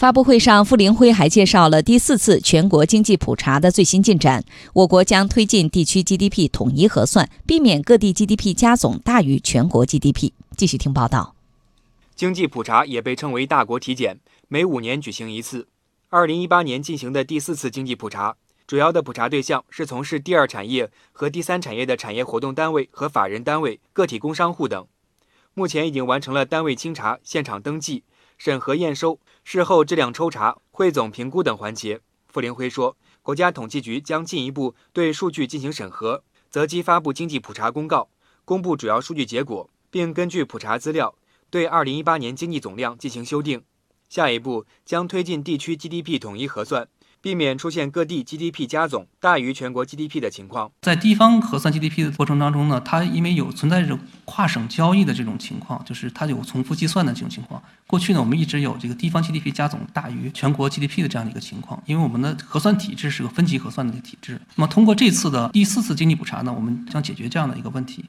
发布会上，傅林辉还介绍了第四次全国经济普查的最新进展。我国将推进地区 GDP 统一核算，避免各地 GDP 加总大于全国 GDP。继续听报道。经济普查也被称为大国体检，每五年举行一次。二零一八年进行的第四次经济普查，主要的普查对象是从事第二产业和第三产业的产业活动单位和法人单位、个体工商户等。目前已经完成了单位清查、现场登记。审核验收、事后质量抽查、汇总评估等环节，傅林辉说，国家统计局将进一步对数据进行审核，择机发布经济普查公告，公布主要数据结果，并根据普查资料对二零一八年经济总量进行修订。下一步将推进地区 GDP 统一核算。避免出现各地 GDP 加总大于全国 GDP 的情况。在地方核算 GDP 的过程当中呢，它因为有存在着跨省交易的这种情况，就是它有重复计算的这种情况。过去呢，我们一直有这个地方 GDP 加总大于全国 GDP 的这样的一个情况，因为我们的核算体制是个分级核算的体制。那么通过这次的第四次经济普查呢，我们将解决这样的一个问题。